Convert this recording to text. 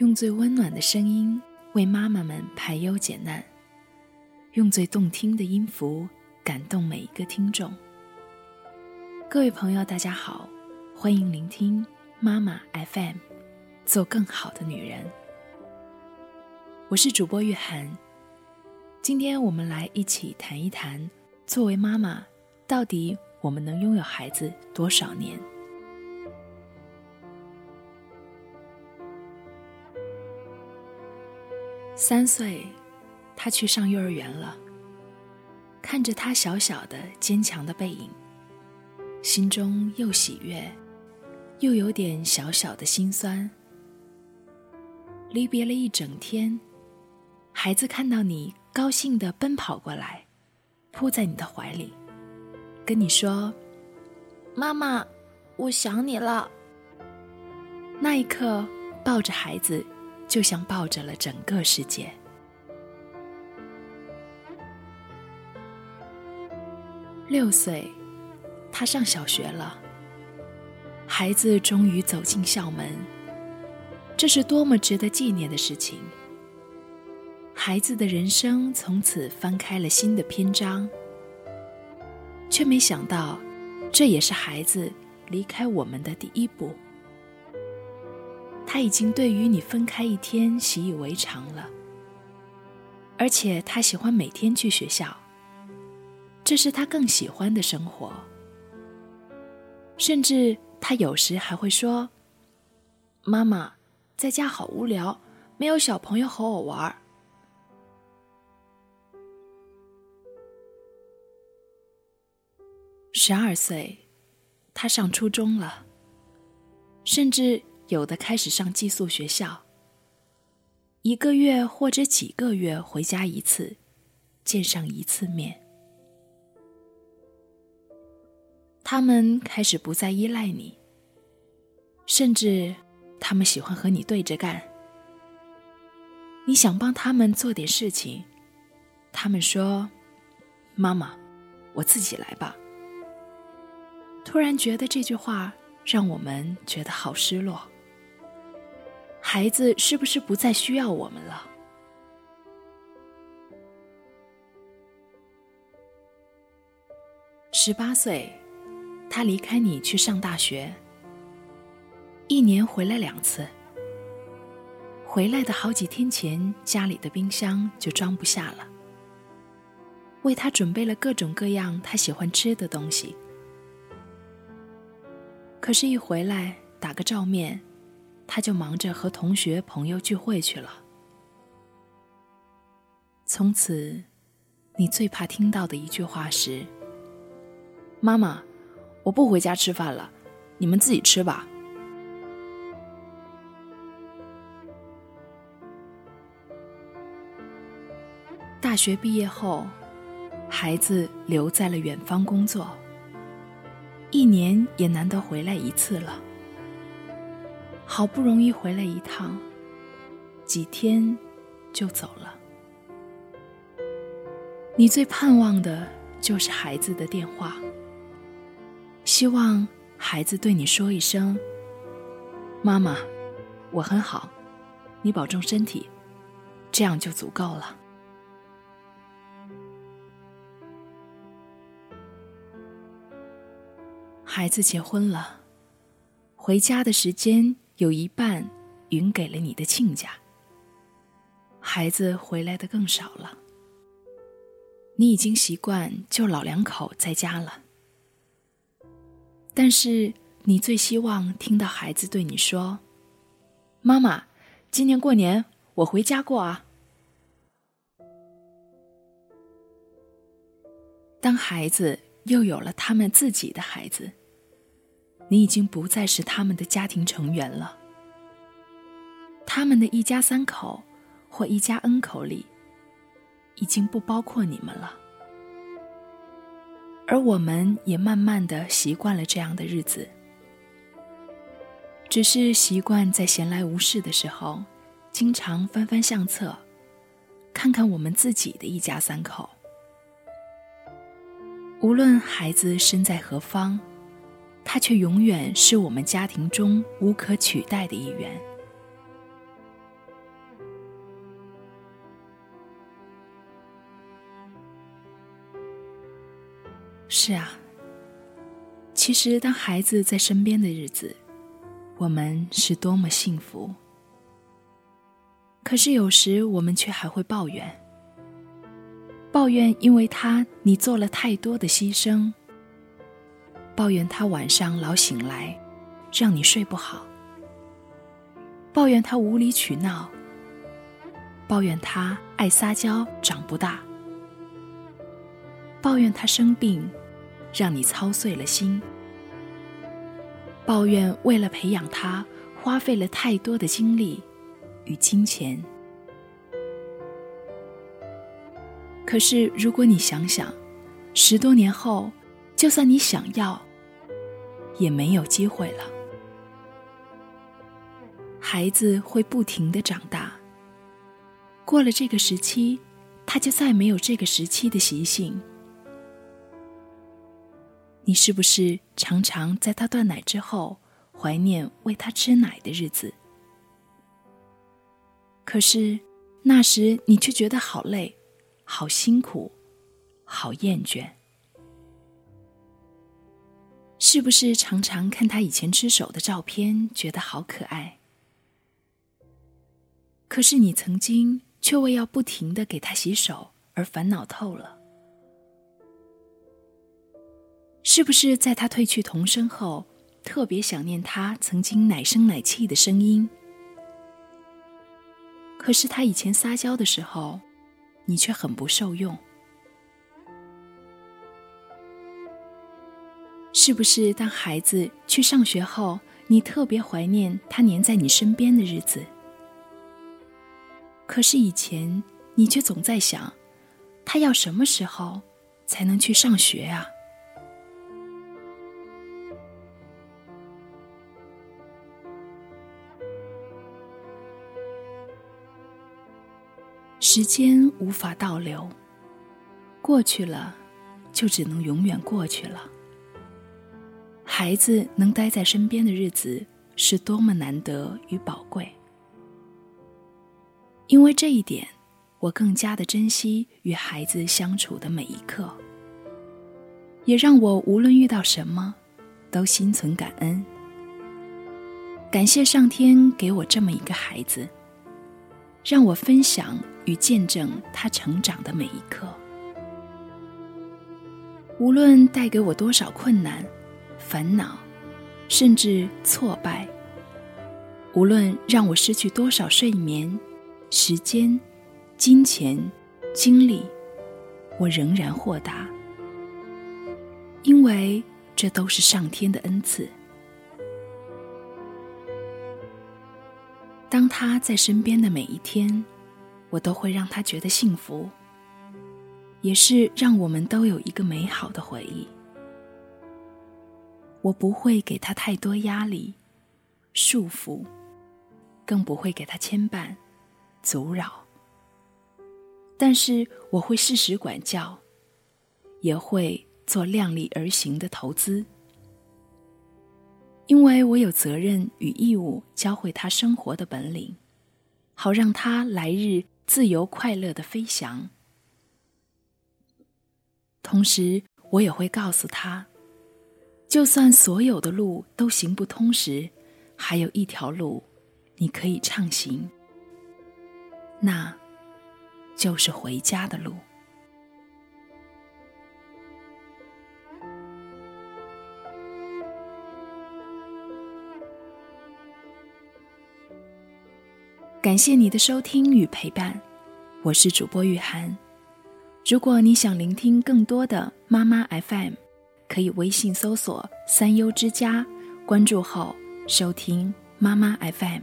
用最温暖的声音为妈妈们排忧解难，用最动听的音符感动每一个听众。各位朋友，大家好，欢迎聆听妈妈 FM，做更好的女人。我是主播玉涵，今天我们来一起谈一谈，作为妈妈，到底我们能拥有孩子多少年？三岁，他去上幼儿园了。看着他小小的、坚强的背影，心中又喜悦，又有点小小的心酸。离别了一整天，孩子看到你，高兴的奔跑过来，扑在你的怀里，跟你说：“妈妈，我想你了。”那一刻，抱着孩子。就像抱着了整个世界。六岁，他上小学了。孩子终于走进校门，这是多么值得纪念的事情！孩子的人生从此翻开了新的篇章，却没想到，这也是孩子离开我们的第一步。他已经对于你分开一天习以为常了，而且他喜欢每天去学校，这是他更喜欢的生活。甚至他有时还会说：“妈妈，在家好无聊，没有小朋友和我玩。”十二岁，他上初中了，甚至。有的开始上寄宿学校，一个月或者几个月回家一次，见上一次面。他们开始不再依赖你，甚至他们喜欢和你对着干。你想帮他们做点事情，他们说：“妈妈，我自己来吧。”突然觉得这句话让我们觉得好失落。孩子是不是不再需要我们了？十八岁，他离开你去上大学，一年回来两次。回来的好几天前，家里的冰箱就装不下了，为他准备了各种各样他喜欢吃的东西。可是，一回来打个照面。他就忙着和同学朋友聚会去了。从此，你最怕听到的一句话是：“妈妈，我不回家吃饭了，你们自己吃吧。”大学毕业后，孩子留在了远方工作，一年也难得回来一次了。好不容易回来一趟，几天就走了。你最盼望的就是孩子的电话，希望孩子对你说一声：“妈妈，我很好，你保重身体。”这样就足够了。孩子结婚了，回家的时间。有一半匀给了你的亲家，孩子回来的更少了。你已经习惯就老两口在家了，但是你最希望听到孩子对你说：“妈妈，今年过年我回家过啊。”当孩子又有了他们自己的孩子。你已经不再是他们的家庭成员了，他们的一家三口或一家 N 口里，已经不包括你们了。而我们也慢慢的习惯了这样的日子，只是习惯在闲来无事的时候，经常翻翻相册，看看我们自己的一家三口。无论孩子身在何方。他却永远是我们家庭中无可取代的一员。是啊，其实当孩子在身边的日子，我们是多么幸福。可是有时我们却还会抱怨，抱怨因为他你做了太多的牺牲，抱怨他晚上老醒来，让你睡不好，抱怨他无理取闹，抱怨他爱撒娇长不大，抱怨他生病，让你操碎了心，抱怨为了培养他花费了太多的精力。与金钱。可是，如果你想想，十多年后，就算你想要，也没有机会了。孩子会不停的长大，过了这个时期，他就再没有这个时期的习性。你是不是常常在他断奶之后，怀念喂他吃奶的日子？可是，那时你却觉得好累，好辛苦，好厌倦。是不是常常看他以前吃手的照片，觉得好可爱？可是你曾经却为要不停的给他洗手而烦恼透了。是不是在他褪去童声后，特别想念他曾经奶声奶气的声音？可是他以前撒娇的时候，你却很不受用。是不是当孩子去上学后，你特别怀念他黏在你身边的日子？可是以前你却总在想，他要什么时候才能去上学啊？时间无法倒流，过去了，就只能永远过去了。孩子能待在身边的日子是多么难得与宝贵。因为这一点，我更加的珍惜与孩子相处的每一刻，也让我无论遇到什么，都心存感恩，感谢上天给我这么一个孩子。让我分享与见证他成长的每一刻，无论带给我多少困难、烦恼，甚至挫败；无论让我失去多少睡眠、时间、金钱、精力，我仍然豁达，因为这都是上天的恩赐。当他在身边的每一天，我都会让他觉得幸福，也是让我们都有一个美好的回忆。我不会给他太多压力、束缚，更不会给他牵绊、阻扰。但是我会适时管教，也会做量力而行的投资。因为我有责任与义务教会他生活的本领，好让他来日自由快乐的飞翔。同时，我也会告诉他，就算所有的路都行不通时，还有一条路你可以畅行，那就是回家的路。感谢你的收听与陪伴，我是主播雨涵。如果你想聆听更多的妈妈 FM，可以微信搜索“三优之家”，关注后收听妈妈 FM。